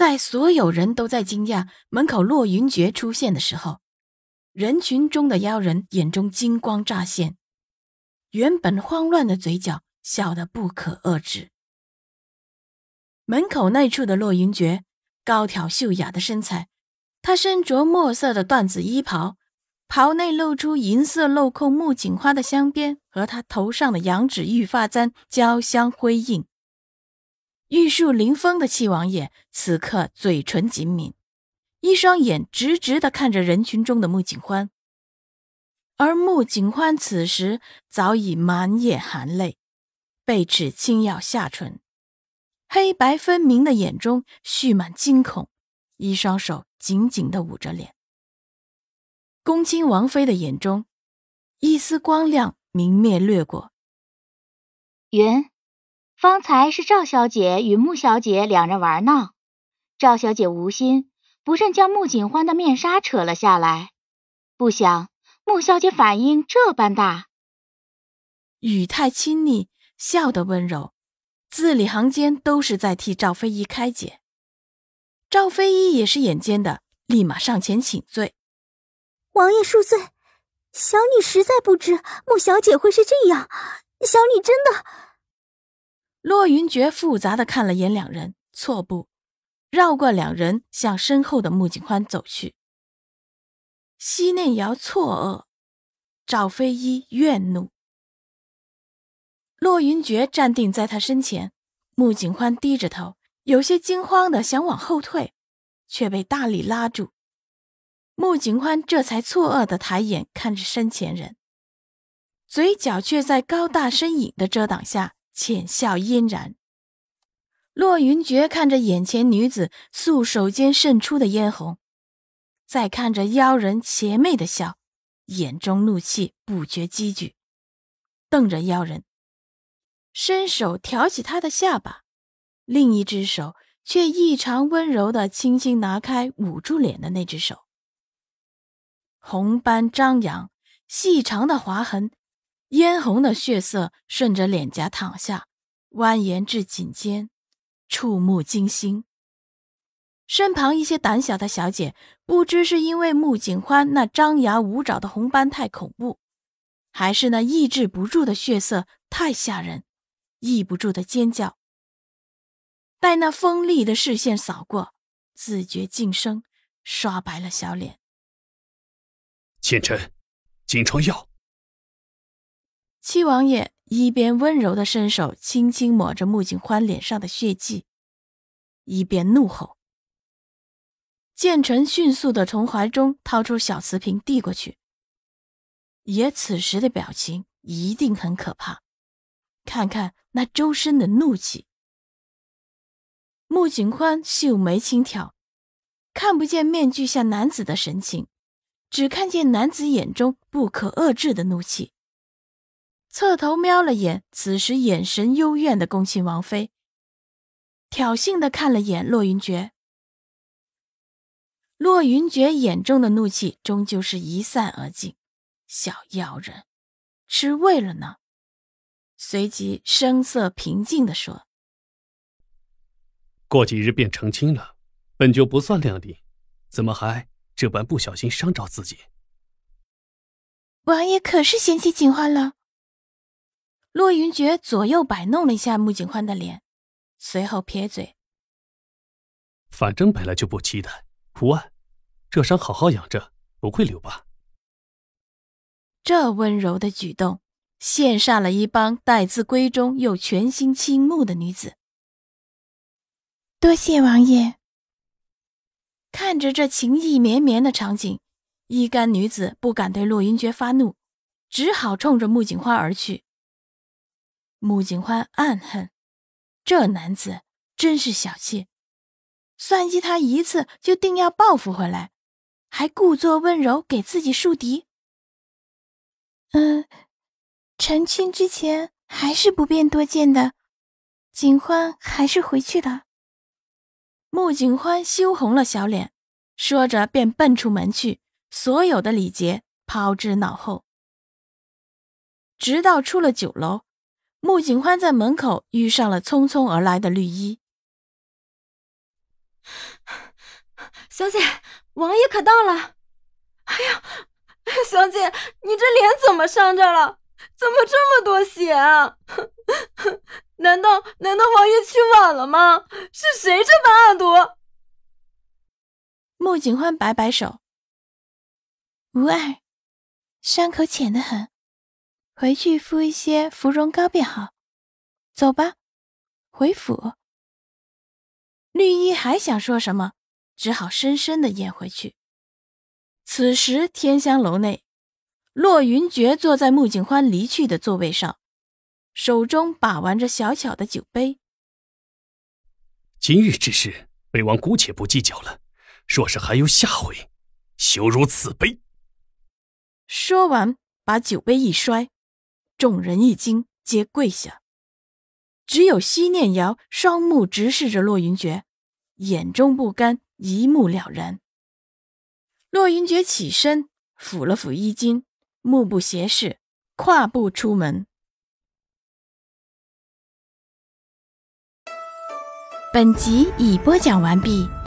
在所有人都在惊讶门口洛云珏出现的时候，人群中的妖人眼中金光乍现，原本慌乱的嘴角笑得不可遏制。门口那处的洛云珏，高挑秀雅的身材，他身着墨色的缎子衣袍，袍内露出银色镂空木槿花的镶边，和他头上的羊脂玉发簪交相辉映。玉树临风的七王爷此刻嘴唇紧抿，一双眼直直的看着人群中的穆景欢。而穆景欢此时早已满眼含泪，贝齿轻咬下唇，黑白分明的眼中蓄满惊恐，一双手紧紧的捂着脸。恭亲王妃的眼中，一丝光亮明灭掠过。云。方才是赵小姐与穆小姐两人玩闹，赵小姐无心，不慎将穆景欢的面纱扯了下来，不想穆小姐反应这般大，语态亲昵，笑得温柔，字里行间都是在替赵飞一开解。赵飞一也是眼尖的，立马上前请罪：“王爷恕罪，小女实在不知穆小姐会是这样，小女真的。”骆云珏复杂的看了眼两人，错步，绕过两人，向身后的穆景欢走去。西内瑶错愕，赵飞一怨怒。骆云珏站定在他身前，穆景欢低着头，有些惊慌的想往后退，却被大力拉住。穆景欢这才错愕的抬眼看着身前人，嘴角却在高大身影的遮挡下。浅笑嫣然。洛云珏看着眼前女子素手间渗出的嫣红，再看着妖人邪魅的笑，眼中怒气不觉积聚，瞪着妖人，伸手挑起她的下巴，另一只手却异常温柔的轻轻拿开捂住脸的那只手。红斑张扬，细长的划痕。嫣红的血色顺着脸颊淌下，蜿蜒至颈间，触目惊心。身旁一些胆小的小姐，不知是因为穆景欢那张牙舞爪的红斑太恐怖，还是那抑制不住的血色太吓人，抑不住的尖叫。待那锋利的视线扫过，自觉噤声，刷白了小脸。剑臣，金疮药。七王爷一边温柔的伸手轻轻抹着穆景欢脸上的血迹，一边怒吼。建成迅速的从怀中掏出小瓷瓶递过去。爷此时的表情一定很可怕，看看那周身的怒气。穆景欢秀眉轻挑，看不见面具下男子的神情，只看见男子眼中不可遏制的怒气。侧头瞄了眼，此时眼神幽怨的恭亲王妃，挑衅的看了眼洛云珏。洛云珏眼中的怒气终究是一散而尽。小妖人，吃味了呢？随即声色平静的说：“过几日便成亲了，本就不算靓丽，怎么还这般不小心伤着自己？”王爷可是嫌弃景欢了？骆云珏左右摆弄了一下穆景欢的脸，随后撇嘴：“反正本来就不期待，无碍，这伤好好养着，不会留疤。”这温柔的举动，羡煞了一帮待字闺中又全心倾慕的女子。多谢王爷。看着这情意绵绵的场景，一干女子不敢对骆云珏发怒，只好冲着穆景欢而去。穆景欢暗恨，这男子真是小气，算计他一次就定要报复回来，还故作温柔给自己树敌。嗯，成亲之前还是不便多见的，景欢还是回去了。穆景欢羞红了小脸，说着便奔出门去，所有的礼节抛之脑后。直到出了酒楼，穆景欢在门口遇上了匆匆而来的绿衣。小姐，王爷可到了！哎呀，小姐，你这脸怎么伤着了？怎么这么多血啊？难道难道王爷去晚了吗？是谁这般恶毒？穆景欢摆摆手：“无碍，伤口浅得很，回去敷一些芙蓉膏便好。走吧，回府。”绿衣还想说什么，只好深深的咽回去。此时天香楼内，洛云珏坐在穆景欢离去的座位上。手中把玩着小巧的酒杯。今日之事，魏王姑且不计较了。若是还有下回，羞如此杯。说完，把酒杯一摔，众人一惊，皆跪下。只有西念瑶双目直视着洛云珏，眼中不甘，一目了然。洛云珏起身，抚了抚衣襟，目不斜视，跨步出门。本集已播讲完毕。